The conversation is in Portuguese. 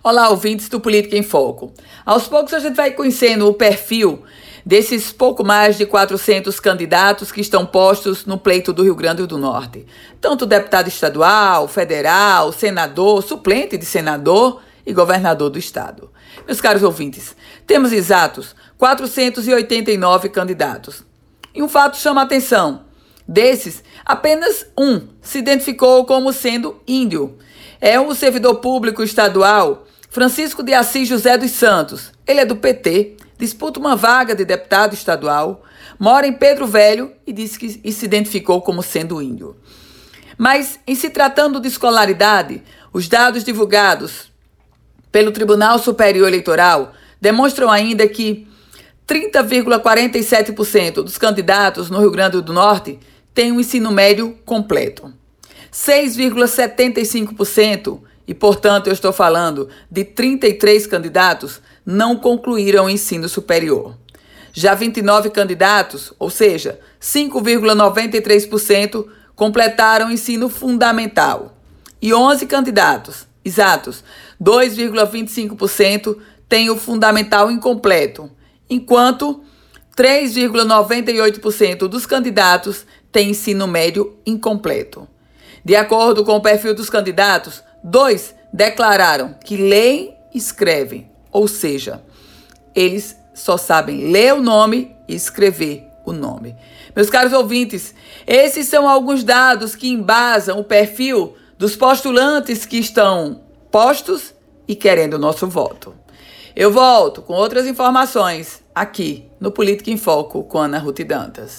Olá, ouvintes do Política em Foco. Aos poucos a gente vai conhecendo o perfil desses pouco mais de 400 candidatos que estão postos no pleito do Rio Grande do Norte. Tanto deputado estadual, federal, senador, suplente de senador e governador do estado. Meus caros ouvintes, temos exatos 489 candidatos. E um fato chama a atenção. Desses, apenas um se identificou como sendo índio. É o servidor público estadual Francisco de Assis José dos Santos, ele é do PT, disputa uma vaga de deputado estadual, mora em Pedro Velho e disse que e se identificou como sendo índio. Mas, em se tratando de escolaridade, os dados divulgados pelo Tribunal Superior Eleitoral demonstram ainda que 30,47% dos candidatos no Rio Grande do Norte têm um ensino médio completo. 6,75% e, portanto, eu estou falando de 33 candidatos, não concluíram o ensino superior. Já 29 candidatos, ou seja, 5,93%, completaram o ensino fundamental. E 11 candidatos, exatos, 2,25%, têm o fundamental incompleto, enquanto 3,98% dos candidatos têm ensino médio incompleto. De acordo com o perfil dos candidatos, Dois, declararam que leem e escrevem, ou seja, eles só sabem ler o nome e escrever o nome. Meus caros ouvintes, esses são alguns dados que embasam o perfil dos postulantes que estão postos e querendo o nosso voto. Eu volto com outras informações aqui no Política em Foco com Ana Ruth Dantas.